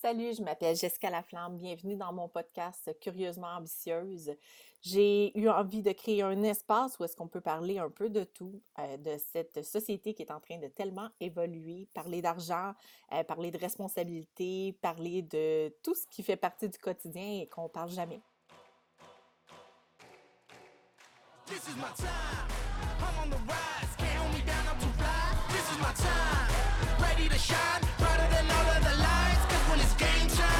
Salut, je m'appelle Jessica Laflamme. Bienvenue dans mon podcast Curieusement ambitieuse. J'ai eu envie de créer un espace où est-ce qu'on peut parler un peu de tout, euh, de cette société qui est en train de tellement évoluer, parler d'argent, euh, parler de responsabilité, parler de tout ce qui fait partie du quotidien et qu'on parle jamais. This is my time. I'm on the rise. Can't hold me down, I'm too fly. This is my time. Ready to shine. Game time.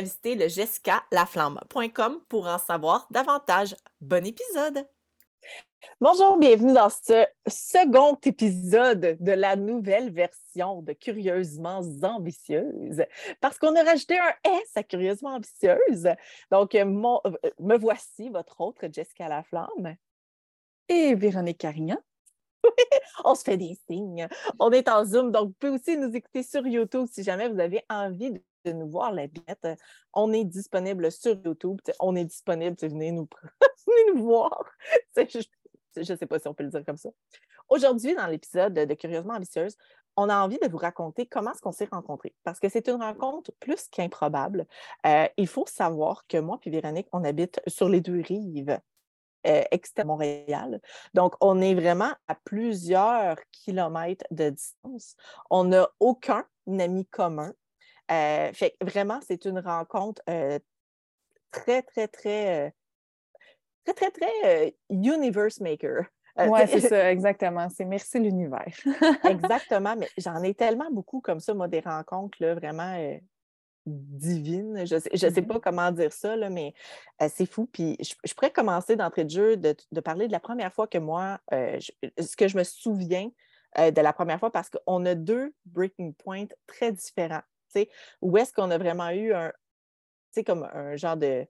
visiter le jessicalaflamme.com pour en savoir davantage. Bon épisode! Bonjour, bienvenue dans ce second épisode de la nouvelle version de Curieusement ambitieuse, parce qu'on a rajouté un S à Curieusement ambitieuse. Donc, me voici, votre autre Jessica Laflamme. Et Véronique Carignan. on se fait des signes. On est en Zoom, donc vous pouvez aussi nous écouter sur YouTube si jamais vous avez envie de de nous voir la bête. On est disponible sur YouTube. On est disponible. Venez nous, nous voir. Je ne sais pas si on peut le dire comme ça. Aujourd'hui, dans l'épisode de Curieusement ambitieuse, on a envie de vous raconter comment est-ce qu'on s'est rencontrés. Parce que c'est une rencontre plus qu'improbable. Euh, il faut savoir que moi et Véronique, on habite sur les deux rives euh, externes de Montréal. Donc, on est vraiment à plusieurs kilomètres de distance. On n'a aucun ami commun. Euh, fait vraiment, c'est une rencontre euh, très, très, très, euh, très, très, très universe maker. oui, c'est ça, exactement. C'est merci l'univers. exactement, mais j'en ai tellement beaucoup comme ça, moi, des rencontres là, vraiment divines. Je ne sais, je sais, mm-hmm. pas comment dire ça, là, mais c'est fou. Puis je, pourrais commencer d'entrée de jeu de, de, parler de la première fois que moi, ce que je me souviens de la première fois, parce qu'on a deux breaking points très différents où est-ce qu'on a vraiment eu un, comme un genre de,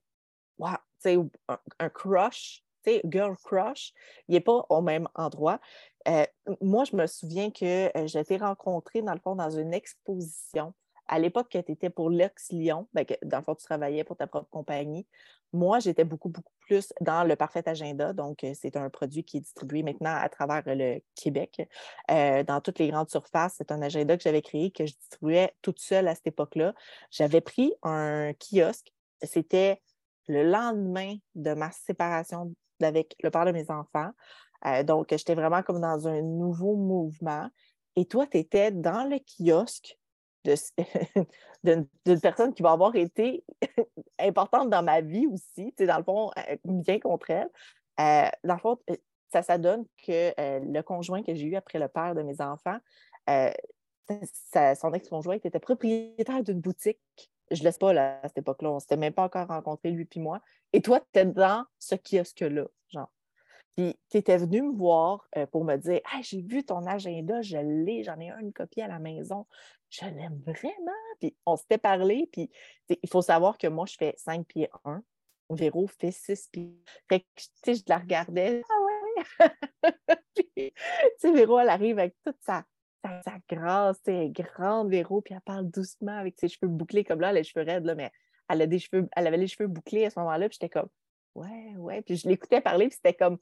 wow, un, un crush, girl crush, il n'est pas au même endroit. Euh, moi, je me souviens que euh, été rencontrée, dans le fond, dans une exposition à l'époque que tu étais pour Lux Lyon, ben, dans le fond, tu travaillais pour ta propre compagnie. Moi, j'étais beaucoup, beaucoup plus dans le Parfait Agenda. Donc, euh, c'est un produit qui est distribué maintenant à travers le Québec, euh, dans toutes les grandes surfaces. C'est un agenda que j'avais créé, que je distribuais toute seule à cette époque-là. J'avais pris un kiosque. C'était le lendemain de ma séparation avec le père de mes enfants. Euh, donc, j'étais vraiment comme dans un nouveau mouvement. Et toi, tu étais dans le kiosque d'une personne qui va avoir été importante dans ma vie aussi, dans le fond, euh, bien contre elle. Euh, dans le fond, euh, ça, ça donne que le conjoint que j'ai eu après le père de mes enfants, son ex-conjoint était propriétaire d'une boutique. Je ne laisse pas là, à cette époque-là. On ne s'était même pas encore rencontrés, lui puis moi. Et toi, tu es dans ce kiosque-là, genre. Puis tu étais venu me voir pour me dire j'ai vu ton agenda, je l'ai, j'en ai une copie à la maison je l'aime vraiment. Puis on s'était parlé, puis il faut savoir que moi, je fais 5 pieds 1. Véro fait 6 pieds. Fait que, tu sais, je la regardais. Ah ouais! puis, tu sais, Véro, elle arrive avec toute sa, sa, grâce, tu sais, grande Véro, puis elle parle doucement avec ses cheveux bouclés comme là, les cheveux raides, là, mais elle, a des cheveux, elle avait les cheveux bouclés à ce moment-là, puis j'étais comme, ouais, ouais. Puis je l'écoutais parler, puis c'était comme,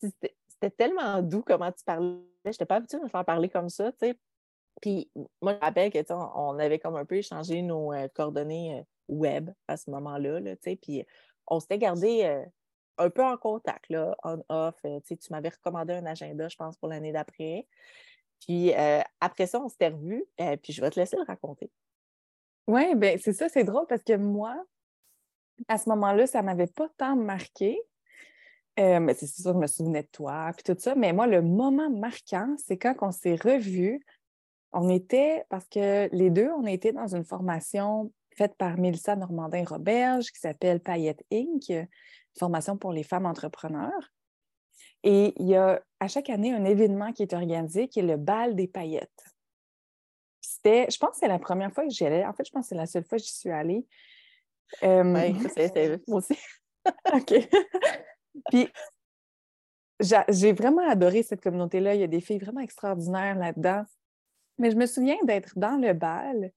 c'était tellement doux comment tu parlais. Je n'étais pas habituée de me faire parler comme ça, tu sais. Puis moi, je me rappelle qu'on avait comme un peu échangé nos euh, coordonnées euh, web à ce moment-là, là, puis on s'était gardé euh, un peu en contact, là, on-off. tu m'avais recommandé un agenda, je pense, pour l'année d'après. Puis après ça, on s'était revus, puis je vais te laisser le raconter. Oui, bien, c'est ça, c'est drôle parce que moi, à ce moment-là, ça ne m'avait pas tant marqué. mais c'est sûr, je me souvenais de toi, puis tout ça. Mais moi, le moment marquant, c'est quand on s'est revus on était, parce que les deux, on était dans une formation faite par Mélissa Normandin-Roberge qui s'appelle Payette Inc., une formation pour les femmes entrepreneurs. Et il y a à chaque année un événement qui est organisé qui est le bal des paillettes. C'était, je pense que c'est la première fois que j'y allais. En fait, je pense que c'est la seule fois que j'y suis allée. Euh, Oui, c'est moi aussi. OK. Puis, j'a- j'ai vraiment adoré cette communauté-là. Il y a des filles vraiment extraordinaires là-dedans. Mais je me souviens d'être dans le bal,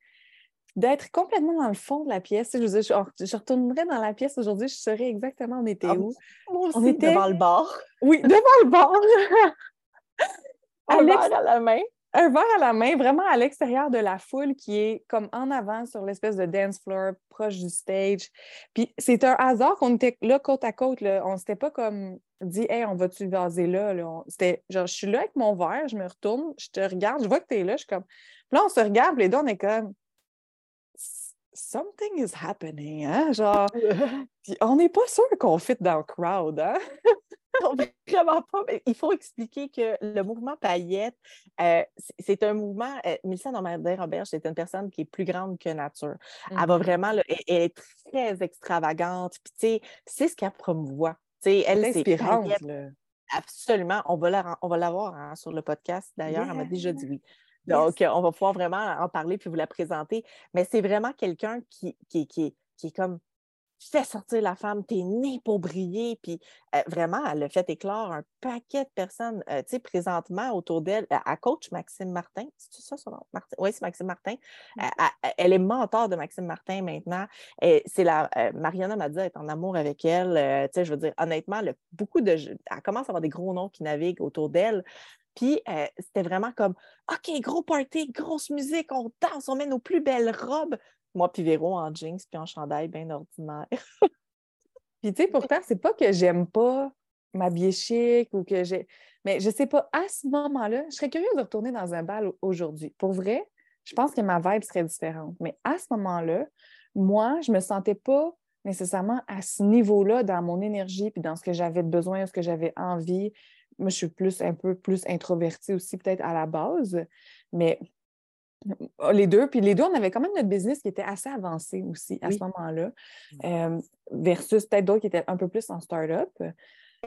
d'être complètement dans le fond de la pièce. Je, veux dire, je, je retournerais dans la pièce aujourd'hui, je saurais exactement on était Ah, où? Moi aussi, On était- devant le bar. Oui, devant le bar. Alex- à la main. Un verre à la main, vraiment à l'extérieur de la foule qui est comme en avant sur l'espèce de dance floor, proche du stage. Puis c'est un hasard qu'on était là côte à côte. Là. On s'était pas comme dit, hey, on va-tu vaser là? là? C'était genre, je suis là avec mon verre, je me retourne, je te regarde, je vois que tu es là, je suis comme. Puis là, on se regarde, puis les deux, on est comme. Something is happening, hein? Genre, puis on n'est pas sûr qu'on fit dans le crowd, hein? Non, vraiment pas. Mais il faut expliquer que le mouvement paillette, euh, c'est- un mouvement. Euh, Mélissa Normandin-Roberge, c'est une personne qui est plus grande que nature. Elle va vraiment, là, elle, elle est très extravagante. Puis, tu sais, c'est ce qu'elle promouvoit. Tu sais, elle, c'est inspirante. Absolument. On va la on va l'avoir hein, sur le podcast. D'ailleurs, elle m'a déjà dit oui. Donc, on va pouvoir vraiment en parler puis vous la présenter. Mais c'est vraiment quelqu'un qui, qui, qui, est- qui est comme fait sortir la femme, t'es né pour briller. Puis euh, vraiment, elle a fait éclore un paquet de personnes, euh, tu sais, présentement autour d'elle. Elle elle coach Maxime Martin. C'est ça son nom? Martin? Oui, c'est Maxime Martin. Euh, elle- elle est mentor de Maxime Martin maintenant. C'est la euh, Mariana m'a dit est en amour avec elle. Tu sais, je veux dire, honnêtement, le- beaucoup de elle commence à avoir des gros noms qui naviguent autour d'elle. Puis euh, c'était vraiment comme OK, gros party, grosse musique, on danse, on met nos plus belles robes. Moi, puis Véro en jeans, puis en chandail bien ordinaire. Puis, tu sais, pourtant, c'est pas que j'aime pas m'habiller chic ou que j'ai. Mais je sais pas, à ce moment-là, je serais curieuse de retourner dans un bal au- aujourd'hui. Pour vrai, je pense que ma vibe serait différente. Mais à ce moment-là, moi, je me sentais pas nécessairement à ce niveau-là dans mon énergie puis dans ce que j'avais besoin, ce que j'avais envie. Moi, je suis plus un peu plus introvertie aussi, peut-être à la base. Mais les deux, puis les deux, on avait quand même notre business qui était assez avancé aussi à Oui. ce moment-là, euh, versus peut-être d'autres qui étaient un peu plus en start-up. Fait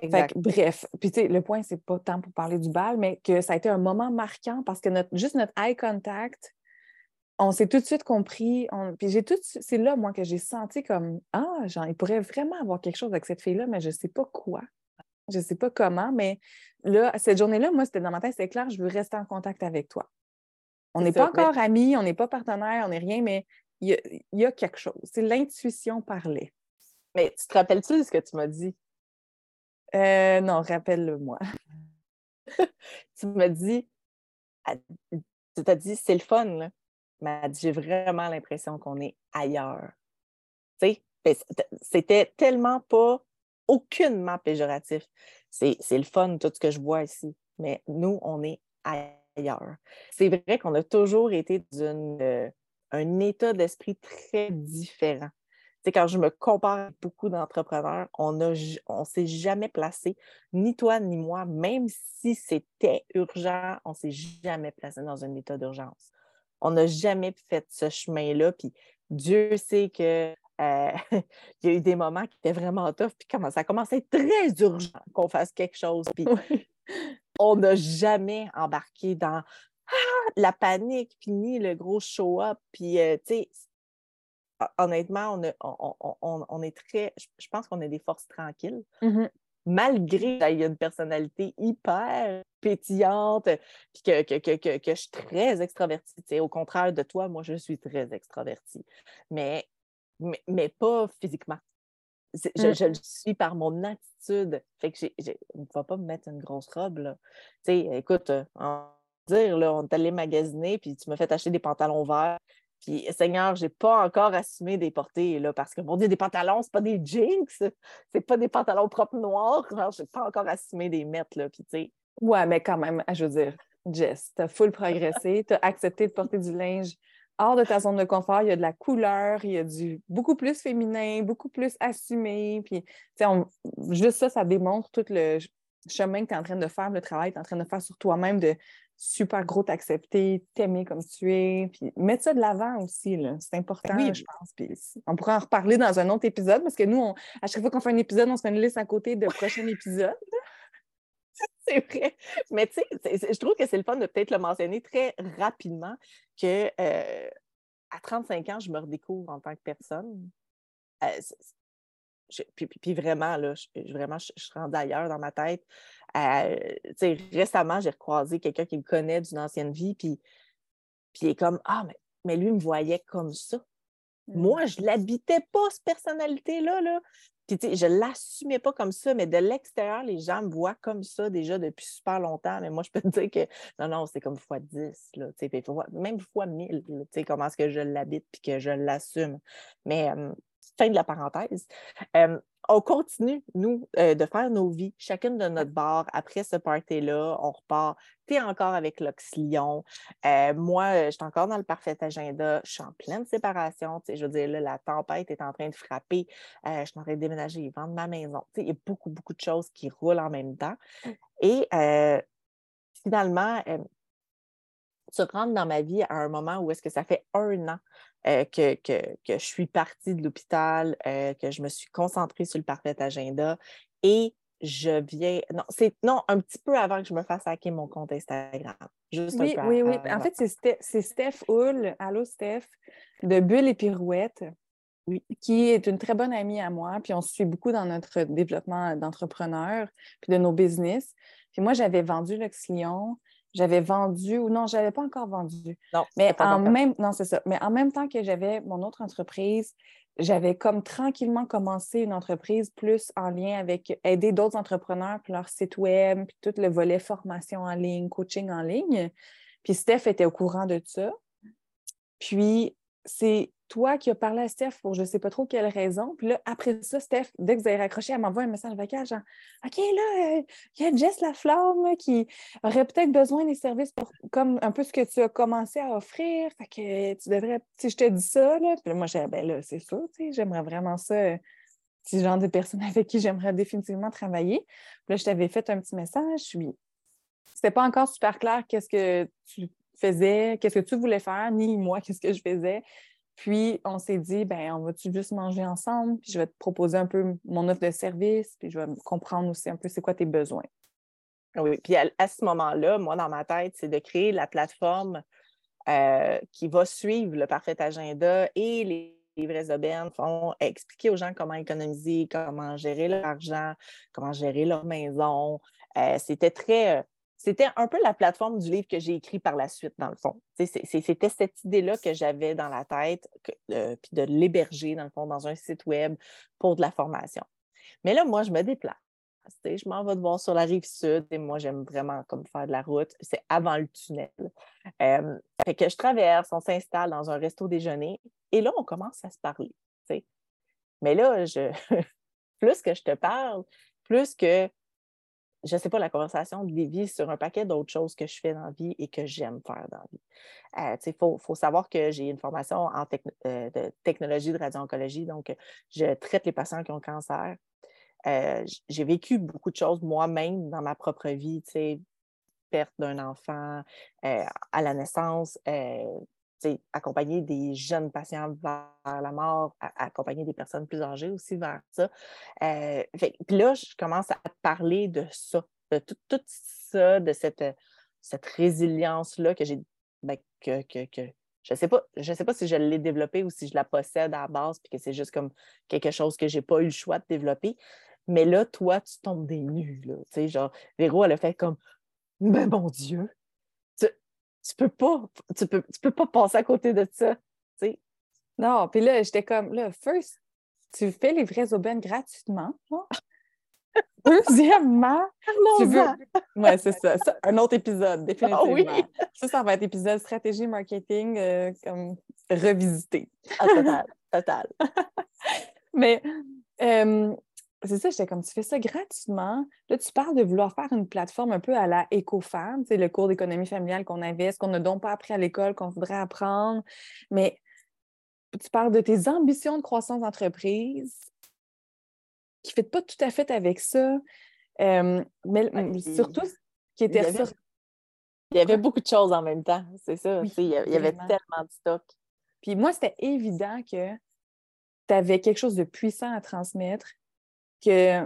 Exact. que, bref, puis tu sais, le point, c'est pas tant pour parler du bal, mais que ça a été un moment marquant parce que notre, juste notre eye contact, on s'est tout de suite compris. on- puis j'ai tout de suite- c'est là, moi, que j'ai senti comme Ah, genre, il pourrait vraiment avoir quelque chose avec cette fille-là, mais je sais pas quoi. Je sais pas comment, mais là, cette journée-là, moi, c'était dans ma tête, c'était clair, je veux rester en contact avec toi. On n'est pas encore amis, on n'est pas partenaires, on n'est rien, mais il y a, il y a quelque chose. C'est l'intuition parlait. Mais tu te rappelles-tu de ce que tu m'as dit? Euh, non, rappelle-le-moi. Tu m'as dit, tu t'as dit, c'est le fun, là. Mais j'ai vraiment l'impression qu'on est ailleurs. Tu sais, c'était- tellement pas aucunement péjoratif. C'est le fun, tout ce que je vois ici. Mais nous, on est ailleurs. C'est vrai qu'on a toujours été dans un état d'esprit très différent. Tu sais, quand je me compare avec beaucoup d'entrepreneurs, on ne on s'est jamais placé, ni toi ni moi, même si c'était urgent, on s'est jamais placé dans un état d'urgence. On n'a jamais fait ce chemin-là, puis Dieu sait que euh, il y a eu des moments qui étaient vraiment tough, puis comment ça être très urgent qu'on fasse quelque chose. On n'a jamais embarqué dans ah, la panique, puis ni le gros show-up. Puis, euh, tu sais, hon- honnêtement, on, a- on- on- on- on est très. je- pense qu'on est des forces tranquilles, Mhm. malgré qu'il y a une personnalité hyper pétillante, puis que, que, que, que, que je suis très extravertie. Au contraire de toi, moi, je suis très extravertie. Mais, mais, mais pas physiquement. Je, Mm. je le suis par mon attitude. Fait que on ne va pas me mettre une grosse robe, là. Tu sais, écoute, euh, dire, là, on est allé magasiner, puis tu m'as fait acheter des pantalons verts. Puis, Seigneur, j'ai pas encore assumé des portées, là, parce que, mon Dieu, des pantalons, c'est pas des jeans, c'est pas des pantalons propres noirs. Genre, j'ai pas encore assumé des mettre, là. Puis, tu sais, Ouais, mais quand même, je veux dire, Jess, tu as full progressé, tu as accepté de porter du linge hors de ta zone de confort. Il y a de la couleur, il y a du beaucoup plus féminin, beaucoup plus assumé. Puis, tu sais, on- juste ça, ça démontre tout le ch- chemin que tu es en train de faire, le travail que tu es en train de faire sur toi-même, de super gros t'accepter, t'aimer comme tu es, puis mettre ça de l'avant aussi, là. C'est important, oui. je pense. Puis on pourra en reparler dans un autre épisode parce que nous, on- à chaque fois qu'on fait un épisode, on se fait une liste à côté de prochains épisodes. c'est vrai. Mais tu sais, je trouve que c'est le fun de peut-être le mentionner très rapidement que euh, à 35 ans, je me redécouvre en tant que personne. Euh, je- puis, puis- puis vraiment, là, je, vraiment, je, suis rendue ailleurs dans ma tête. Euh, récemment, j'ai recroisé quelqu'un qui me connaît d'une ancienne vie, puis, puis il est comme Ah, mais, mais lui, il me voyait comme ça. Mm. Moi, je l'habitais pas, cette personnalité-là. Là. Puis, tu sais, je l'assumais pas comme ça, mais de l'extérieur, les gens me voient comme ça déjà depuis super longtemps. Mais moi, je peux te dire que non, non, c'est comme fois 10, là, tu sais, même fois 1000, là, tu sais, comment est-ce que je l'habite puis que je l'assume. Mais fin de la parenthèse. Euh, on continue, nous, euh, de faire nos vies, chacune de notre bar. Après ce party-là, on repart. Tu es encore avec l'Oxlion. Euh, moi, euh, je suis encore dans le parfait agenda. Je suis en pleine séparation. Je veux dire, là, la tempête est en train de frapper. Je suis en train de déménager, vendre ma maison. Il y a beaucoup, beaucoup de choses qui roulent en même temps. Et finalement, se rendre dans ma vie à un moment où est-ce que ça fait un an euh, que, que, que je suis partie de l'hôpital, euh, que je me suis concentrée sur le parfait agenda et je viens. Non, c'est non, un petit peu avant que je me fasse hacker mon compte Instagram. Juste Oui, un peu oui, oui. En fait, c'est Ste- c'est Steph Hull, allô Steph, de Bulle et Pirouette, Oui. qui est une très bonne amie à moi. Puis on se suit beaucoup dans notre développement d'entrepreneurs, puis de nos business. Puis moi, j'avais vendu l'Oxlion, j'avais vendu, ou non, je n'avais pas encore vendu. non, Mais en même, non, c'est ça. Mais en même temps que j'avais mon autre entreprise, j'avais comme tranquillement commencé une entreprise plus en lien avec aider d'autres entrepreneurs, puis leur site web, puis tout le volet formation en ligne, coaching en ligne. Puis Steph était au courant de ça. Puis c'est toi qui as parlé à Steph pour je ne sais pas trop quelle raison. Puis là, après ça, Steph, dès que vous avez raccroché, elle m'envoie un message vocal genre OK, là, euh, il y a Jess Laflamme qui aurait peut-être besoin des services pour comme un peu ce que tu as commencé à offrir. Fait que tu devrais, si je te dis ça, là. Puis là, moi, j'ai ben là, c'est sûr, tu sais, j'aimerais vraiment ça. euh, C'est genre de personne avec qui j'aimerais définitivement travailler. Puis là, je t'avais fait un petit message. Puis c'était pas encore super clair qu'est-ce que tu faisais, qu'est-ce que tu voulais faire, ni moi, qu'est-ce que je faisais. Puis on s'est dit, ben on va-tu juste manger ensemble, puis je vais te proposer un peu mon offre de service, puis je vais comprendre aussi un peu c'est quoi tes besoins. Oui, puis à, ce moment-là, moi, dans ma tête, c'est de créer la plateforme euh, qui va suivre le parfait agenda et les, vraies aubaines vont expliquer aux gens comment économiser, comment gérer leur argent, comment gérer leur maison. Euh, c'était très. C'était un peu la plateforme du livre que j'ai écrit par la suite, dans le fond. C'était cette idée-là que j'avais dans la tête, euh, puis de l'héberger, dans le fond, dans un site web pour de la formation. Mais là, moi, je me déplace. Je m'en vais de voir sur la rive sud et moi, j'aime vraiment comme faire de la route. C'est avant le tunnel. Euh, fait que je traverse, on s'installe dans un resto déjeuner et là, on commence à se parler. Mais là, je... plus que je te parle, plus que, je ne sais pas, la conversation dévie sur un paquet d'autres choses que je fais dans la vie et que j'aime faire dans la vie. Euh, Il faut, faut savoir que j'ai une formation en euh, technologie de radio-oncologie, donc je traite les patients qui ont cancer. Euh, j'ai vécu beaucoup de choses moi-même dans ma propre vie, perte d'un enfant à la naissance, accompagner des jeunes patients vers la mort, accompagner des personnes plus âgées aussi vers ça. Euh, Puis là, je commence à parler de ça, de tout, ça, de cette, cette résilience-là que j'ai, ben, que, que, je ne sais, pas- sais pas si je l'ai développée ou si je la possède à la base, puis que c'est juste comme quelque chose que je n'ai pas eu le choix de développer. Mais là, toi, tu tombes des nues. Là, genre, Véro, elle a fait comme Mais mon Dieu, tu peux pas, tu peux, tu peux pas passer à côté de ça. Non, puis là, j'étais comme, là, first, tu fais les vraies aubaines gratuitement. Deuxièmement, tu veux. Ouais, c'est ça. Ça, Un autre épisode, définitivement. Ah oui. Ça, ça va être épisode stratégie marketing euh, comme revisité. Ah, total, total. Mais euh, c'est ça, j'étais comme, tu fais ça gratuitement. Là, tu parles de vouloir faire une plateforme un peu à la éco-femme, sais, le cours d'économie familiale qu'on avait, ce qu'on n'a donc pas appris à l'école, qu'on voudrait apprendre. Mais tu parles de tes ambitions de croissance d'entreprise qui ne fit pas tout à fait avec ça. Euh, mais Ouais, puis surtout, ce qui il y était avait- Il y avait beaucoup de choses en même temps, c'est ça. Oui, il y a- il y avait vraiment. tellement de stock. Puis moi, c'était évident que tu avais quelque chose de puissant à transmettre, que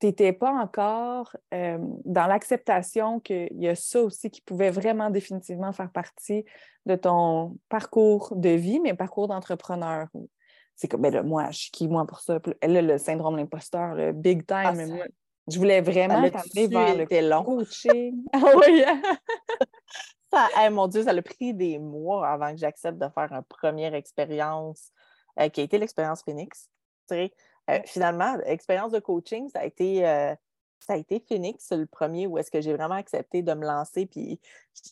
tu n'étais pas encore euh, dans l'acceptation qu'il y a ça aussi qui pouvait vraiment définitivement faire partie de ton parcours de vie, mais parcours d'entrepreneur. C'est comme, ben là, moi, je suis qui, moi, pour ça? Elle a le syndrome de l'imposteur, le big time. Ah, mais ça- moi, je voulais vraiment t'amener vers le long? coaching. Ah oui, hein? Ça, hey, mon Dieu, ça a pris des mois avant que j'accepte de faire une première expérience euh, qui a été l'expérience Phoenix. Tu sais, euh, finalement, l'expérience de coaching, ça a été, euh, ça a été Phoenix, le premier où est-ce que j'ai vraiment accepté de me lancer. Puis je,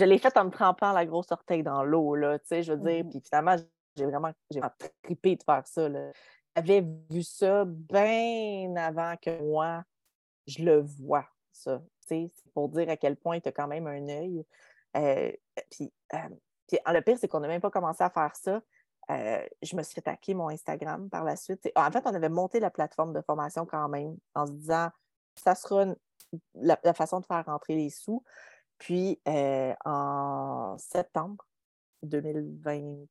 je l'ai fait en me trempant la grosse orteil dans l'eau, là, tu sais, je veux dire. Mhm. Puis finalement, j'ai vraiment, j'ai vraiment trippé de faire ça. là. J'avais vu ça bien avant que moi, je le vois, ça. Tu sais, C'est pour dire à quel point tu as quand même un œil. Euh, puis, euh, puis, le pire, c'est qu'on n'a même pas commencé à faire ça. Euh, je me suis fait hacker mon Instagram par la suite. Sais, En fait, on avait monté la plateforme de formation quand même en se disant ça sera une- la, la façon de faire rentrer les sous. Puis euh, en septembre 2022,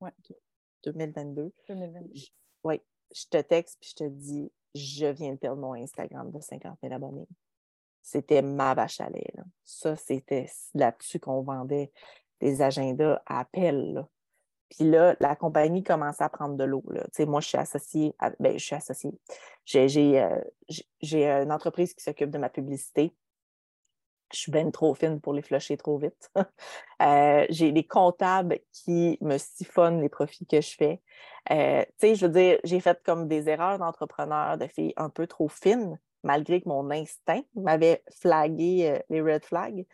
Ouais. 2022, 2022. oui, je te texte puis je te dis je viens de perdre mon Instagram de 50 000 abonnés. C'était ma vache à lait. là. Ça, c'était là-dessus qu'on vendait des agendas à appel. là. Puis là, la compagnie commençait à prendre de l'eau. moi, je suis associée. à- ben, je suis associée. Euh, j'ai- une entreprise qui s'occupe de ma publicité. Je suis bien trop fine pour les flusher trop vite. Euh, j'ai des comptables qui me siphonnent les profits que je fais. Euh, je veux dire, j'ai fait comme des erreurs d'entrepreneur, de filles un peu trop fines, malgré que mon instinct m'avait flagué les red flags.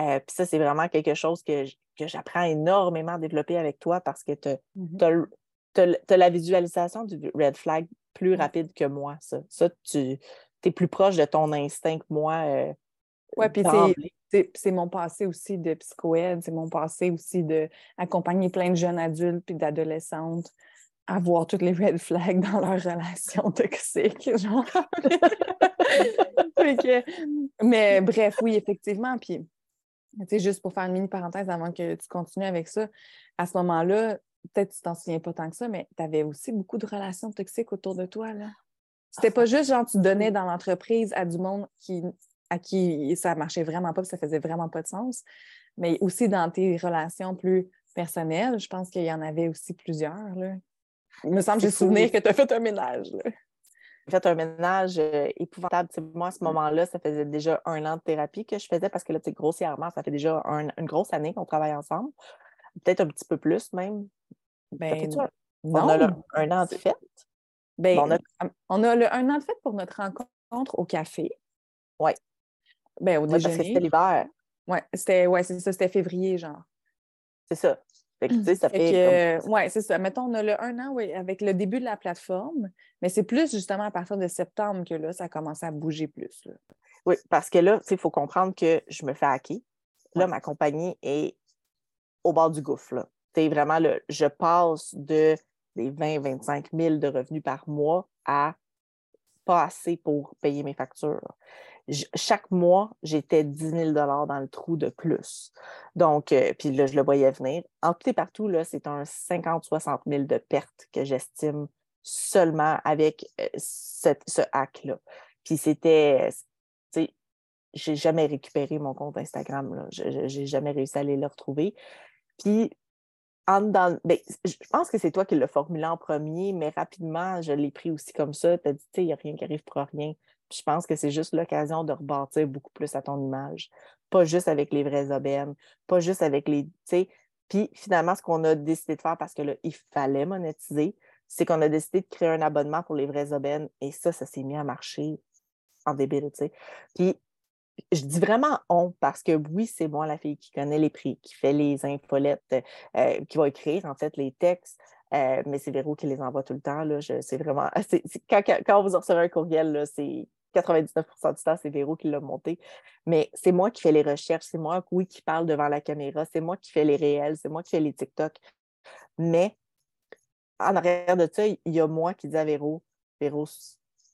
Euh, Puis ça, c'est vraiment quelque chose que, que j'apprends énormément à développer avec toi parce que tu Mhm. as, la visualisation du red flag plus Ouais. rapide que moi. Ça, ça tu es plus proche de ton instinct que moi. euh, Ouais, puis c'est- mon passé aussi de psychoède, c'est mon passé aussi d'accompagner plein de jeunes adultes puis d'adolescentes à voir toutes les red flags dans leurs relations toxiques. Genre. Fait que- mais bref, oui, effectivement. Puis, tu sais, juste pour faire une mini parenthèse avant que tu continues avec ça, à ce moment-là, peut-être que tu t'en souviens pas tant que ça, mais tu avais aussi beaucoup de relations toxiques autour de toi. là. C'était pas juste genre tu donnais dans l'entreprise à du monde qui, à qui ça marchait vraiment pas, puis ça faisait vraiment pas de sens, mais aussi dans tes relations plus personnelles, je pense qu'il y en avait aussi plusieurs. Là. Il me semble que j'ai souvenir que tu as fait un ménage. là. Fait un ménage euh, épouvantable. Moi, à ce moment-là, ça faisait déjà un an de thérapie que je faisais parce que là, grossièrement, ça fait déjà un- une grosse année qu'on travaille ensemble. Peut-être un petit peu plus même. Ben, non, on a un an de fête? Ben, on a- on a le un an de fête pour notre rencontre au café. Ouais. Ben, au Ouais, parce que c'était déjeuner. l'hiver. Ouais, c'était ouais, ça, c'était février, genre. C'est ça. Fait que, tu sais, ça Fait fait comme- ouais, c'est ça. Mettons, on a le un an oui, avec le début de la plateforme, mais c'est plus justement à partir de septembre que là, ça a commencé à bouger plus. là. Oui, parce que là, il faut comprendre que je me fais hacker. Là, Ouais. ma compagnie est au bord du gouffre. C'est vraiment le. Je passe de des 20-25 000 de revenus par mois à pas assez pour payer mes factures. Chaque mois, j'étais 10 000 dans le trou de plus. Donc, euh, puis là, je le voyais venir. En tout et partout, là, c'est un 50-60 000 de pertes que j'estime seulement avec euh, ce hack-là. Puis c'était, tu sais, j'ai jamais récupéré mon compte Instagram. Là. Je n'ai jamais réussi à aller le retrouver. Puis, en ben, je pense que c'est toi qui l'as formulé en premier, mais rapidement, je l'ai pris aussi comme ça. Tu as dit, tu sais, il n'y a rien qui arrive pour rien. Je pense que c'est juste l'occasion de rebâtir beaucoup plus à ton image. Pas juste avec les vraies aubaines, pas juste avec les. tu sais. Puis finalement, ce qu'on a décidé de faire, parce que là, il fallait monétiser, c'est qu'on a décidé de créer un abonnement pour les vraies aubaines. Et ça, ça s'est mis à marcher en débile, tu. Puis je dis vraiment on parce que oui, c'est moi la fille qui connaît les prix, qui fait les infolettes, euh, qui va écrire en fait les textes, euh, mais c'est Véro qui les envoie tout le temps. Là, je- c'est vraiment. c'est- quand- quand vous recevez un courriel, là, c'est 99% du temps, c'est Véro qui l'a monté. Mais c'est moi qui fais les recherches, c'est moi, qui parle devant la caméra, c'est moi qui fais les réels, c'est moi qui fais les TikTok. Mais en arrière de ça, il y a moi qui dis à Véro, Véro,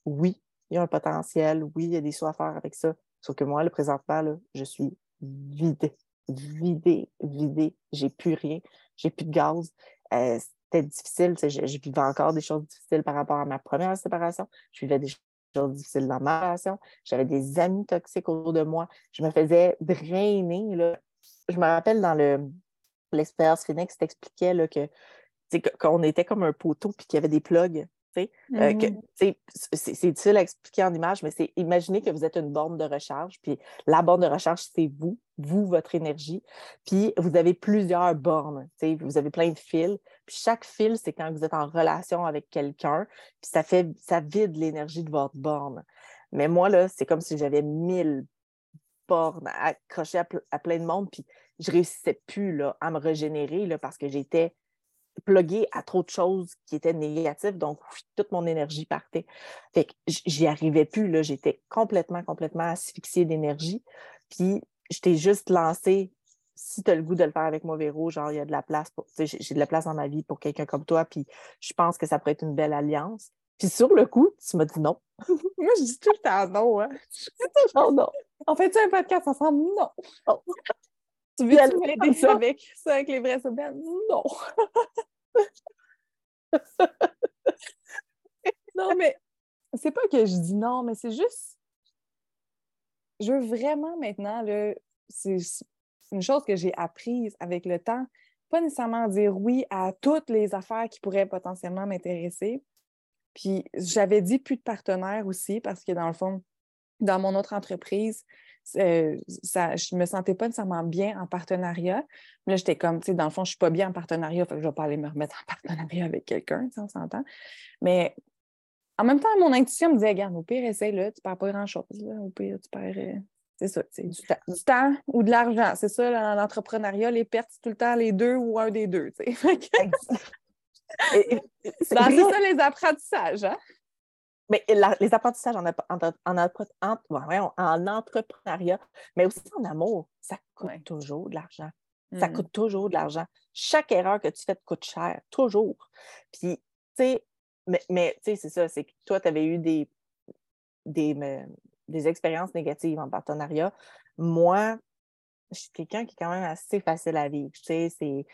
oui, il y a un potentiel, oui, il y a des choses à faire avec ça. Sauf que moi, le présentement, là, je suis vidée, vidée, vidée. J'ai plus rien, j'ai plus de gaz. Euh, c'était difficile. Je, je, vivais encore des choses difficiles par rapport à ma première séparation. Je vivais des choses dans ma. J'avais des amis toxiques autour de moi. Je me faisais drainer. Là. Je me rappelle dans le l'expérience Phoenix, t'expliquait que qu'on était comme un poteau puis qu'il y avait des plugs euh, mm-hmm. c'est difficile à expliquer en image, mais c'est imaginer que vous êtes une borne de recharge, puis la borne de recharge, c'est vous, vous, votre énergie, puis vous avez plusieurs bornes, vous avez plein de fils, puis chaque fil, c'est quand vous êtes en relation avec quelqu'un, puis ça fait, ça vide l'énergie de votre borne. Mais moi, là, c'est comme si j'avais mille bornes accrochées à, à, plein de monde, puis je réussissais plus là, à me régénérer là, parce que j'étais plugué à trop de choses qui étaient négatives, donc toute mon énergie partait. Fait que j'y arrivais plus, là, j'étais complètement, complètement asphyxiée d'énergie. Puis je t'ai juste lancé, si tu as le goût de le faire avec moi, Véro, genre il y a de la place, pour, j'ai de la place dans ma vie pour quelqu'un comme toi, puis je pense que ça pourrait être une belle alliance. Puis sur le coup, tu m'as dit non. moi, je dis tout le temps non. Hein. Je dis toujours non. En fait, tu un podcast ensemble? Non. Oh. Tu veux aider ça? avec, ça avec les vrais sobaines? Non. non, mais c'est pas que je dis non, mais c'est juste. Je veux vraiment maintenant, c'est une chose que j'ai apprise avec le temps, pas nécessairement dire oui à toutes les affaires qui pourraient potentiellement m'intéresser. Puis j'avais dit plus de partenaires aussi parce que dans le fond, dans mon autre entreprise, euh, ça, je me sentais pas nécessairement bien en partenariat. Mais là, j'étais comme, tu sais, dans le fond, je suis pas bien en partenariat, fait que je vais pas aller me remettre en partenariat avec quelqu'un, on s'entend. Mais en même temps, mon intuition me disait, regarde, au pire, essaye-le, tu perds pas grand-chose. Au pire, tu perds. Euh, c'est ça, du temps. du temps ou de l'argent. C'est ça, dans l'entrepreneuriat, les pertes, c'est tout le temps les deux ou un des deux. c'est ça les apprentissages. Hein? Mais les apprentissages en, en, entrepreneuriat, mais aussi en amour, ça coûte toujours de l'argent. Ça mmh. coûte toujours de l'argent. Chaque erreur que tu fais te coûte cher, toujours. Puis, tu sais, mais, tu sais, c'est ça, c'est que toi, tu avais eu des, des, des expériences négatives en partenariat. Moi, je suis quelqu'un qui est quand même assez facile à vivre. Tu sais, c'est,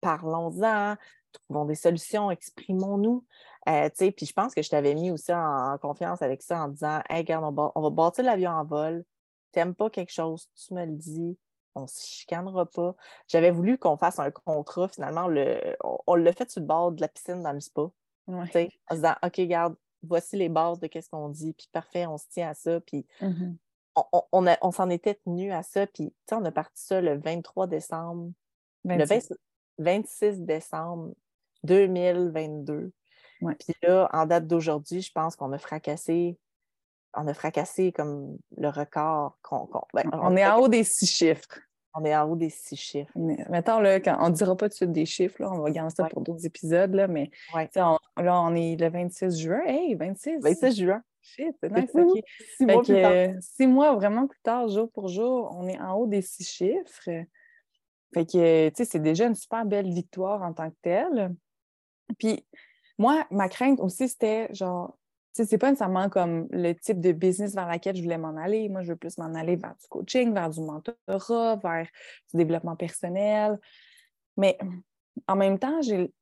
parlons-en, trouvons des solutions, exprimons-nous. Euh, puis je pense que je t'avais mis aussi en, confiance avec ça en disant Hey, regarde, on, va, bâtir l'avion en vol. T'aimes pas quelque chose, tu me le dis, on ne se chicanera pas. J'avais voulu qu'on fasse un contrat, finalement, le, on, l'a fait sur le bord de la piscine dans le spa. En se disant OK, regarde, voici les bases de qu'est-ce qu'on dit, puis parfait, on se tient à ça. Puis mmh on, on, s'en était tenu à ça, puis on a parti ça le 23 décembre. Le 26 décembre 2022. Puis là, en date d'aujourd'hui, je pense qu'on a fracassé, on a fracassé comme le record. Ben, on, est en haut des six chiffres. On est en haut des six chiffres. mettons, là, quand, on ne dira pas tout de suite des chiffres, là, on va garder ça pour d'autres épisodes, là, mais là, on est le 26 juin. Hey, 26! 26 juin. Shit, c'est nice, OK. Six mois, plus tard. six mois vraiment plus tard, jour pour jour, on est en haut des six chiffres. Fait que, tu sais, c'est déjà une super belle victoire en tant que telle. Puis, moi, ma crainte aussi, c'était genre, tu sais, c'est pas nécessairement comme le type de business vers lequel je voulais m'en aller. Moi, je veux plus m'en aller vers du coaching, vers du mentorat, vers du développement personnel. Mais en même temps, j'ai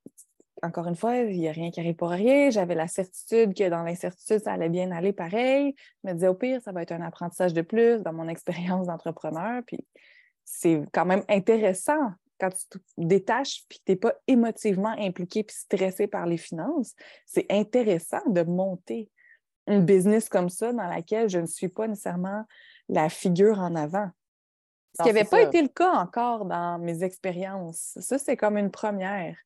encore une fois, il n'y a rien qui arrive pour rien. J'avais la certitude que dans l'incertitude, ça allait bien aller pareil. Je me disais, au pire, ça va être un apprentissage de plus dans mon expérience d'entrepreneur. Puis c'est quand même intéressant quand tu te détaches et que tu n'es pas émotivement impliqué puis stressé par les finances, c'est intéressant de monter une business comme ça dans laquelle je ne suis pas nécessairement la figure en avant. Ce qui n'avait pas été le cas encore dans mes expériences. Ça, c'est comme une première.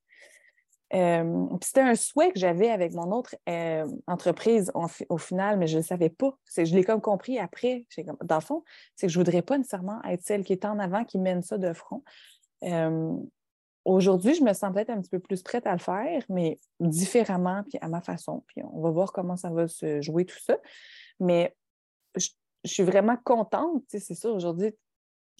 Euh, c'était un souhait que j'avais avec mon autre euh, entreprise au final, mais je ne le savais pas. Je l'ai comme compris après. Comme, dans le fond, c'est que je ne voudrais pas nécessairement être celle qui est en avant, qui mène ça de front. Euh, aujourd'hui, je me sens peut-être un petit peu plus prête à le faire, mais différemment, puis à ma façon. Puis on va voir comment ça va se jouer tout ça. Mais je, suis vraiment contente, c'est ça aujourd'hui,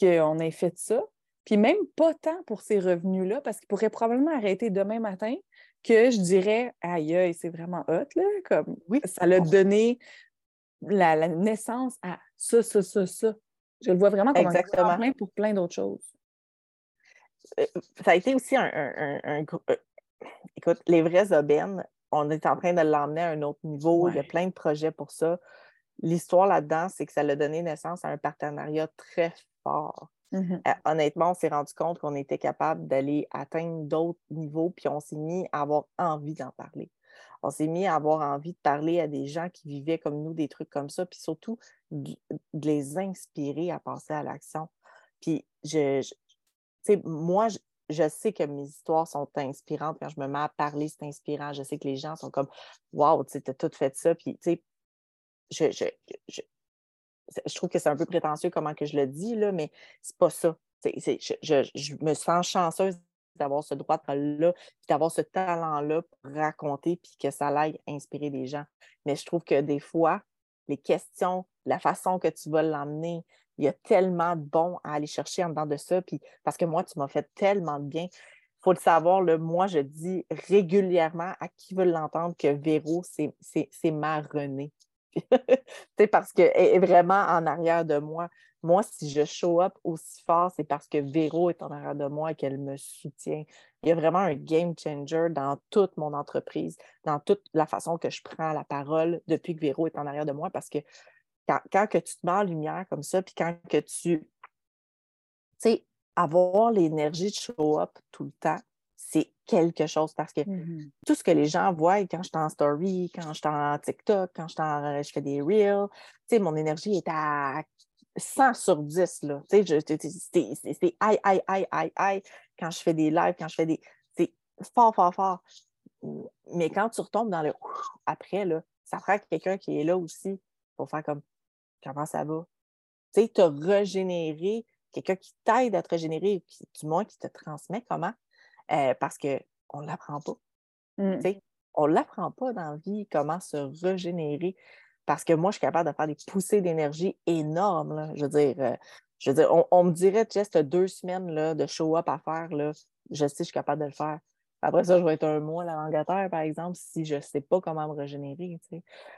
qu'on ait fait ça. Puis même pas tant pour ces revenus-là, parce qu'il pourrait probablement arrêter demain matin que je dirais aïe aïe, c'est vraiment hot, là. Comme oui, ça l'a donné la, naissance à ça, ça, ça, ça. Je le vois vraiment comme un plein pour plein d'autres choses. Euh, ça a été aussi un, un, un, euh, écoute, les vrais aubaines, on est en train de l'emmener à un autre niveau. Il y a plein de projets pour ça. L'histoire là-dedans, c'est que ça a donné naissance à un partenariat très fort. Mhm. honnêtement, on s'est rendu compte qu'on était capable d'aller atteindre d'autres niveaux, puis on s'est mis à avoir envie d'en parler. On s'est mis à avoir envie de parler à des gens qui vivaient comme nous des trucs comme ça, puis surtout de, les inspirer à passer à l'action. Puis, je, moi, je, sais que mes histoires sont inspirantes. Quand je me mets à parler, c'est inspirant. Je sais que les gens sont comme Waouh, tu as tout fait ça. Puis, sais, je, je, je trouve que c'est un peu prétentieux comment que je le dis, là, mais c'est pas ça. je, me sens chanceuse d'avoir ce droit-là, d'avoir ce talent-là pour raconter, puis que ça aille inspirer des gens. Mais je trouve que des fois, les questions, la façon que tu vas l'emmener, il y a tellement de bon à aller chercher en dedans de ça, puis parce que moi, tu m'as fait tellement de bien. Il faut le savoir, moi, je dis régulièrement à qui veut l'entendre que Véro, c'est ma Renée. parce qu'elle est vraiment en arrière de moi. Moi, si je show up aussi fort, c'est parce que Véro est en arrière de moi et qu'elle me soutient. Il y a vraiment un game changer dans toute mon entreprise, dans toute la façon que je prends la parole depuis que Véro est en arrière de moi, parce que quand, que tu te mets en lumière comme ça, puis quand que tu, tu sais, avoir l'énergie de show up tout le temps, c'est quelque chose parce que mmh tout ce que les gens voient quand je suis en story, quand je suis en TikTok, quand je, en, je fais des reels, mon énergie est à 100 sur 10. Là. C'est aïe, aïe, aïe, aïe, aïe. Quand je fais des lives, quand je fais des. C'est fort, fort, fort. Mais quand tu retombes dans le après, là, ça prend quelqu'un qui est là aussi pour faire comme comment ça va? Tu sais, te régénérer, quelqu'un qui t'aide à te régénérer, du moins qui te transmet comment. Euh, parce qu'on ne l'apprend pas. Mmh. On ne l'apprend pas dans la vie, comment se régénérer. Parce que moi, je suis capable de faire des poussées d'énergie énormes. Je veux dire, euh, je veux dire on, me dirait, tu sais, deux semaines là, de show-up à faire, là, je sais que je suis capable de le faire. Après ça, je vais être un mois la langue par exemple, si je ne sais pas comment me régénérer.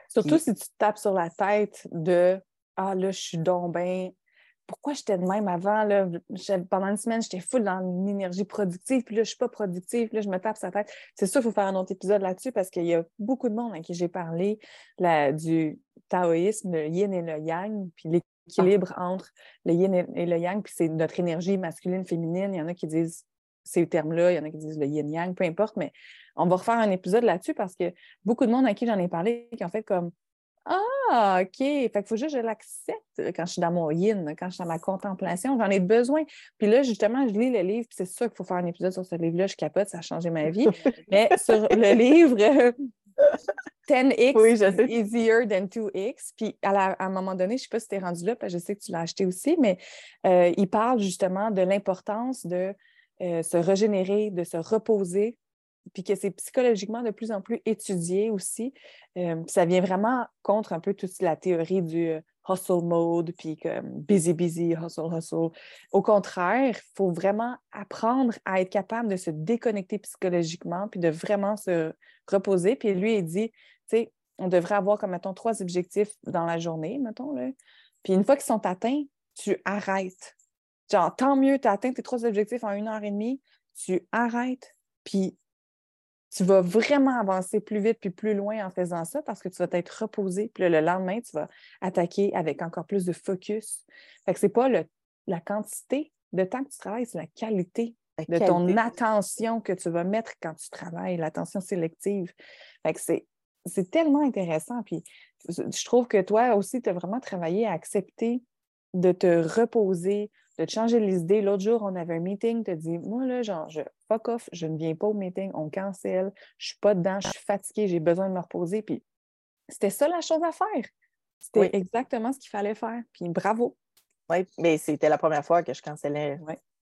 Surtout si tu te tapes sur la tête de Ah là, je suis donc bien pourquoi j'étais de même avant? Là? Pendant une semaine, j'étais full dans l'énergie productive, puis là, je ne suis pas productive, puis là, je me tape sa tête. C'est sûr, il faut faire un autre épisode là-dessus parce qu'il y a beaucoup de monde à qui j'ai parlé du taoïsme, le yin et le yang, puis l'équilibre entre le yin et le yang, puis c'est notre énergie masculine, féminine. Il y en a qui disent ces termes-là, il y en a qui disent le yin-yang, peu importe, mais on va refaire un épisode là-dessus parce que beaucoup de monde à qui j'en ai parlé qui ont fait comme ah, OK. Fait qu'il faut juste que je l'accepte quand je suis dans mon yin, quand je suis dans ma contemplation. J'en ai besoin. Puis là, justement, je lis le livre, puis c'est sûr qu'il faut faire un épisode sur ce livre-là. Je capote, ça a changé ma vie. Mais sur le livre 10X Easier than 2X. Puis à, un moment donné, je ne sais pas si tu es rendu là, parce que je sais que tu l'as acheté aussi, mais euh, il parle justement de l'importance de euh, se régénérer, de se reposer puis que c'est psychologiquement de plus en plus étudié aussi. Euh, ça vient vraiment contre un peu toute la théorie du euh, hustle mode, puis comme busy, busy, hustle, hustle. Au contraire, il faut vraiment apprendre à être capable de se déconnecter psychologiquement, puis de vraiment se reposer. Puis lui, il dit, tu sais, on devrait avoir comme, mettons, trois objectifs dans la journée, mettons. Là. Puis une fois qu'ils sont atteints, tu arrêtes. Genre, tant mieux, tu as atteint tes trois objectifs en une heure et demie, tu arrêtes, puis tu vas vraiment avancer plus vite puis plus loin en faisant ça parce que tu vas t'être reposé. Puis le lendemain, tu vas attaquer avec encore plus de focus. Fait que c'est pas la quantité de temps que tu travailles, c'est la qualité de ton attention que tu vas mettre quand tu travailles, l'attention sélective. Fait que c'est, c'est tellement intéressant. Puis je trouve que toi aussi, tu as vraiment travaillé à accepter de te reposer, de te changer les idées. L'autre jour, on avait un meeting, tu as dit Moi, là, genre, je fuck off, je ne viens pas au meeting, on cancelle, je suis pas dedans, je suis fatiguée, j'ai besoin de me reposer. Puis c'était ça la chose à faire. C'était exactement ce qu'il fallait faire. Puis bravo. Oui, mais c'était la première fois que je cancellais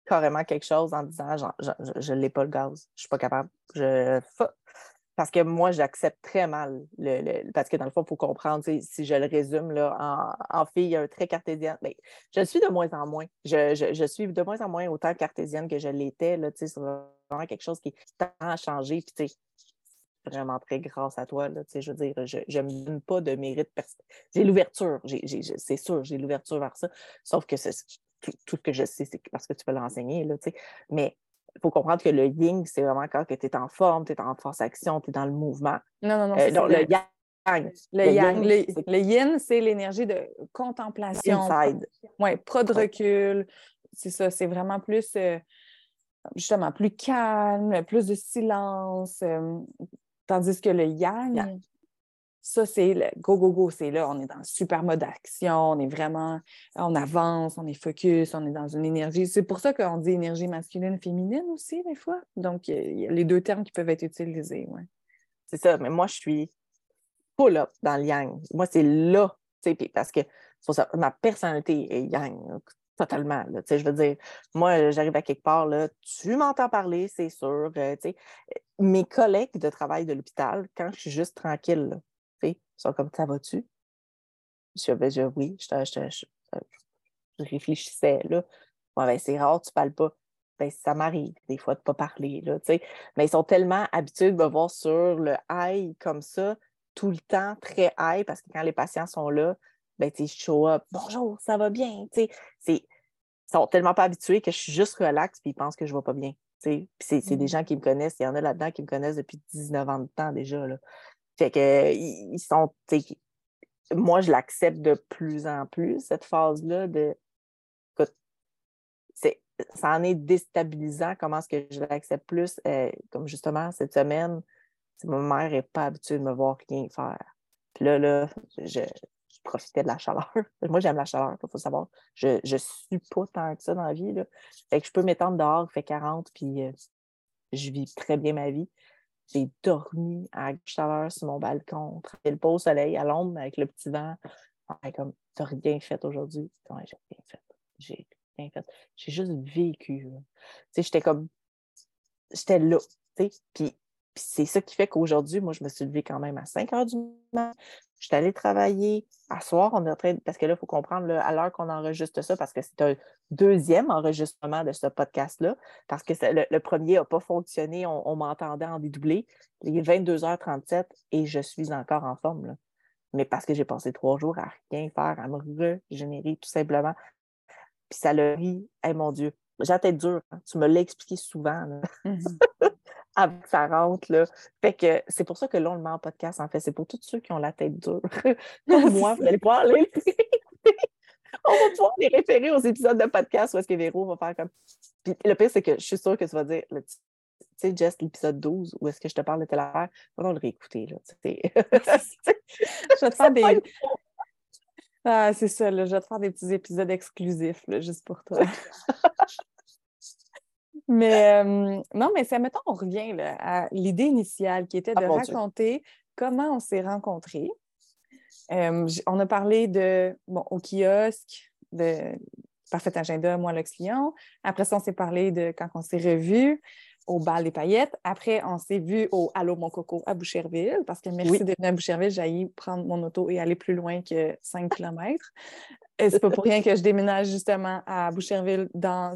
carrément quelque chose en disant genre, je ne l'ai pas le gaz, je ne suis pas capable. Je parce que moi, j'accepte très mal le, Parce que dans le fond, il faut comprendre, si je le résume là, en, en fille très cartésienne, mais ben, je le suis de moins en moins. Je, suis de moins en moins autant cartésienne que je l'étais. C'est vraiment quelque chose qui, tend à changer. Puis, vraiment très grâce à toi. Je veux dire, je ne me donne pas de mérite. J'ai l'ouverture, c'est sûr, j'ai l'ouverture vers ça. Sauf que tout, tout, ce que je sais, c'est parce que tu peux l'enseigner. Mais il faut comprendre que le yin, c'est vraiment quand tu es en forme, tu es en force action, tu es dans le mouvement. Non, non, non. Euh, ça, le yang, le le yang. yang, Le, yin, c'est l'énergie de contemplation. inside. Oui, pas de recul. C'est ça, c'est vraiment plus, euh, justement, plus calme, plus de silence. euh, tandis que le yang. Ça, c'est le go, go, go. C'est là, on est dans le super mode action, on est vraiment, on avance, on est focus, on est dans une énergie. C'est pour ça qu'on dit énergie masculine, féminine aussi, des fois. Donc, il y a- les deux termes qui peuvent être utilisés. Ouais. C'est ça, mais moi, je suis full up dans le yang. Moi, c'est là, parce que faut ça- ma personnalité est yang, totalement. là, je veux dire, moi, j'arrive à quelque part, là, tu m'entends parler, c'est sûr. euh. Mes collègues de travail de l'hôpital, quand je suis juste tranquille, ils sont comme ça va-tu? Je, ben, je- oui, je, je- je- je réfléchissais, là. Ben, c'est rare, tu parles pas. Ben, ça m'arrive des fois de ne pas parler, là, tu sais. Mais ils sont tellement habitués de me voir sur le high comme ça, tout le temps, très high, parce que quand les patients sont là, ben, tu sais, je show up. Bonjour, ça va bien, tu sais. C'est- Ils sont tellement pas habitués que je suis juste relax puis ils pensent que je ne vais pas bien. c'est c'est des Mhm. gens qui me connaissent. Il y en a là-dedans qui me connaissent depuis 19 ans de temps déjà. Là. Fait que ils sont. Moi, je l'accepte de plus en plus, cette phase-là de. écoute, c'est- ça en est déstabilisant comment est-ce que je l'accepte plus. euh, comme justement cette semaine, ma mère n'est pas habituée de me voir rien faire. Puis là, là, je, je profitais de la chaleur. Moi, j'aime la chaleur, il faut savoir. Je ne suis pas tant que ça dans la vie. Là. Fait que je peux m'étendre dehors, il fait 40, puis euh, je vis très bien ma vie. J'ai dormi à la chaleur sur mon balcon, tranquille, pas au soleil, à l'ombre, avec le petit vent. Comme, t'as rien fait aujourd'hui. J'ai rien fait. J'ai rien fait. J'ai juste vécu. j'étais comme. J'étais là. puis c'est ça qui fait qu'aujourd'hui, moi, je me suis levée quand même à 5 heures du matin. Je suis allée travailler. À soir, on est en train. Parce que là, il faut comprendre, là, à l'heure qu'on enregistre ça, parce que c'est un deuxième enregistrement de ce podcast-là, parce que ça- le, le premier n'a pas fonctionné. On, on m'entendait en dédoublé. Il est 22h37 et je suis encore en forme. Là. Mais parce que j'ai passé trois jours à rien faire, à me régénérer tout simplement. Puis ça le rit. Hey, mon Dieu, j'ai la tête dure. hein. Tu me l'as expliqué souvent. avant que ça rentre. Là. Fait que c'est pour ça que là, on le met en podcast, en fait. C'est pour tous ceux qui ont la tête dure. Comme moi, vous allez pouvoir les. On va pouvoir les référer aux épisodes de podcast où est-ce que Véro va faire comme. Puis le pire, c'est que je suis sûre que tu vas dire, le- tu sais, Jess, l'épisode 12, où est-ce que je te parle de telle affaire, va donc le réécouter. Là, tu sais. Je vais te faire des. Ah, c'est ça, là, je vais te faire des petits épisodes exclusifs, là, juste pour toi. Mais euh, non, mais ça, mettons, on revient là, à l'idée initiale qui était Ah, de raconter comment on s'est rencontrés. Euh, on a parlé de, bon, au kiosque, de Parfait Agenda, moi, Lex Lyon. Après ça, on s'est parlé de quand on s'est revus au bal des paillettes. Après, on s'est vu au Allô mon coco à Boucherville, parce que merci Oui. d'être venu à Boucherville. J'ai prendre mon auto et aller plus loin que 5 km. Et c'est pas pour rien que je déménage justement à Boucherville dans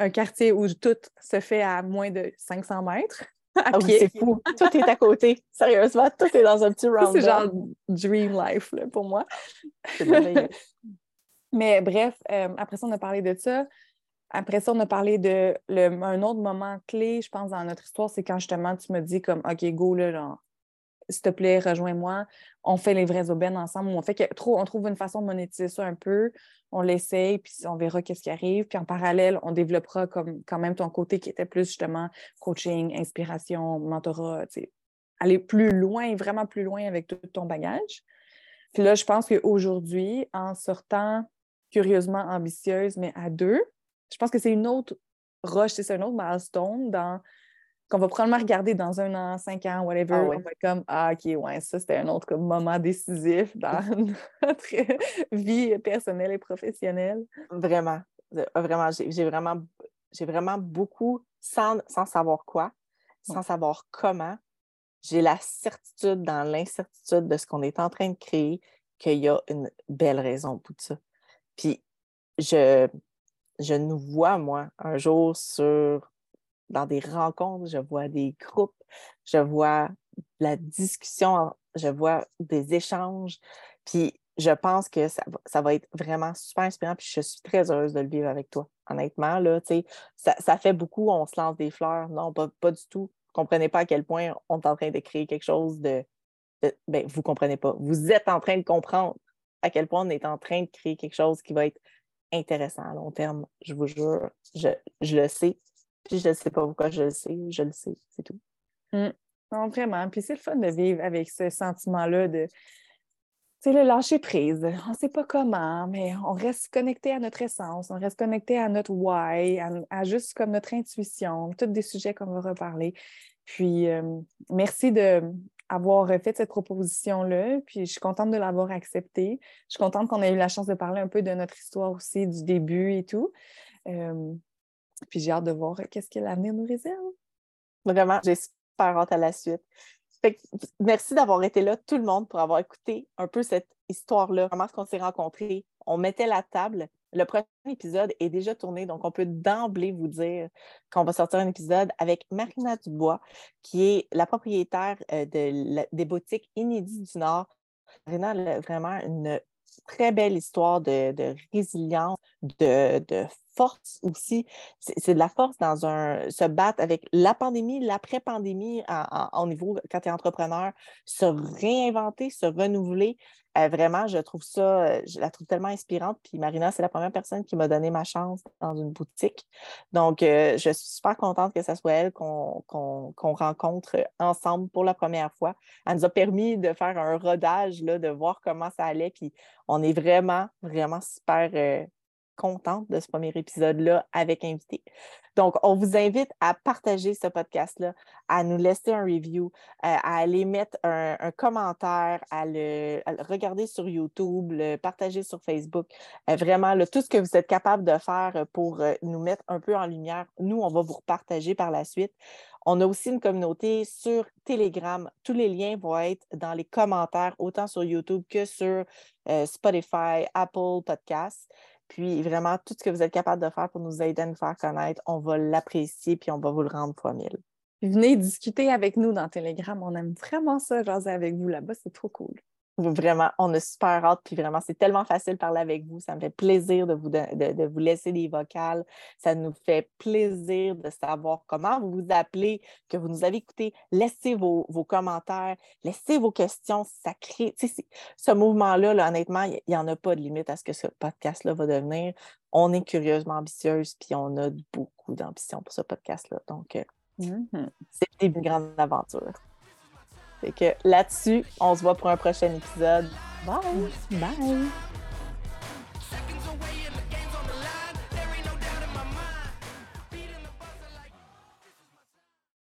un quartier où tout se fait à moins de 500 mètres à Ah oui, c'est fou. Tout est à côté. Sérieusement, tout est dans un petit round. c'est genre dream life là, pour moi. C'est merveilleux. Mais bref, euh, après ça, on a parlé de ça. Après ça, on a parlé de le- un autre moment clé, je pense, dans notre histoire, c'est quand justement tu me dis comme OK, go, là, genre, s'il te plaît, rejoins-moi. On fait les vraies aubaines ensemble. On fait que, on trouve une façon de monétiser ça un peu. On l'essaye, puis on verra qu'est-ce qui arrive. Puis en parallèle, on développera comme quand même ton côté qui était plus justement coaching, inspiration, mentorat, aller plus loin, vraiment plus loin avec tout ton bagage. Puis là, je pense qu'aujourd'hui, en sortant curieusement ambitieuse, mais à deux, je pense que c'est une autre roche, c'est un autre milestone dans qu'on va probablement regarder dans un an, cinq ans, whatever. Ah ouais. On va être comme Ah, OK, ouais, ça, c'était un autre comme, moment décisif dans notre vie personnelle et professionnelle. Vraiment. Euh, Vraiment, j'ai vraiment, j'ai vraiment beaucoup, sans, sans savoir quoi, sans Ouais. savoir comment, j'ai la certitude dans l'incertitude de ce qu'on est en train de créer qu'il y a une belle raison pour ça. Puis, je, je nous vois, moi, un jour sur, dans des rencontres, je vois des groupes, je vois la discussion, je vois des échanges, puis je pense que ça, va- être vraiment super inspirant. Puis je suis très heureuse de le vivre avec toi. Honnêtement, là, ça, ça fait beaucoup, on se lance des fleurs. Non, pas, du tout. Vous ne comprenez pas à quel point on est en train de créer quelque chose de. de- ben, vous ne comprenez pas. Vous êtes en train de comprendre à quel point on est en train de créer quelque chose qui va être intéressant à long terme. Je vous jure, je le sais. Puis je ne sais pas pourquoi je le sais. Je le sais, c'est tout. Non, vraiment. Puis c'est le fun de vivre avec ce sentiment-là de, tu le lâcher prise. On ne sait pas comment, mais on reste connecté à notre essence, on reste connecté à notre why, à, juste comme notre intuition, tous des sujets qu'on va reparler. Puis euh, merci d'avoir fait cette proposition-là. Puis je suis contente de l'avoir acceptée. Je suis contente qu'on ait eu la chance de parler un peu de notre histoire aussi, du début et tout. Euh, puis j'ai hâte de voir qu'est-ce que l'avenir nous réserve. Vraiment, j'ai super hâte à la suite. Merci d'avoir été là, tout le monde, pour avoir écouté un peu cette histoire-là. Comment est-ce qu'on s'est rencontrés? On mettait la table. Le prochain épisode est déjà tourné, donc on peut d'emblée vous dire qu'on va sortir un épisode avec Marina Dubois, qui est la propriétaire euh, de des boutiques Inédits du Nord. Marina a vraiment une très belle histoire de, de résilience, de, de force aussi. C'est de la force dans un se battre avec la pandémie, l'après-pandémie au niveau quand tu es entrepreneur, se réinventer, se renouveler. Euh, vraiment, je trouve ça, euh, je la trouve tellement inspirante. Puis Marina, c'est la première personne qui m'a donné ma chance dans une boutique. Donc, euh, je suis super contente que ce soit elle qu'on qu'on- qu'on rencontre ensemble pour la première fois. Elle nous a permis de faire un rodage, là, de voir comment ça allait. Puis on est vraiment, vraiment super euh, contente de ce premier épisode-là avec invité. Donc, on vous invite à partager ce podcast-là, à nous laisser un review, euh, à aller mettre un, commentaire, à le, regarder sur YouTube, le partager sur Facebook. Euh, vraiment, tout ce que vous êtes capable de faire pour euh, nous mettre un peu en lumière, nous, on va vous repartager par la suite. On a aussi une communauté sur Telegram. Tous les liens vont être dans les commentaires, autant sur YouTube que sur Spotify, Apple Podcasts. Puis vraiment, tout ce que vous êtes capable de faire pour nous aider à nous faire connaître, on va l'apprécier puis on va vous le rendre fois mille. Venez discuter avec nous dans Telegram. On aime vraiment ça, jaser avec vous là-bas. C'est trop cool. Vraiment, on a super hâte, puis vraiment, c'est tellement facile de parler avec vous. Ça me fait plaisir de vous, de, de- de vous laisser des vocales. Ça nous fait plaisir de savoir comment vous vous appelez, que vous nous avez écouté. Laissez vos, vos commentaires, laissez vos questions. Ça crée, ce mouvement-là, là, honnêtement, il n'y en a pas de limite à ce que ce podcast-là va devenir. On est curieusement ambitieuse, puis on a beaucoup d'ambition pour ce podcast-là. Donc, euh, Mhm. c'est d'une grande aventure. Fait que là-dessus, on se voit pour un prochain épisode. Bye! Bye!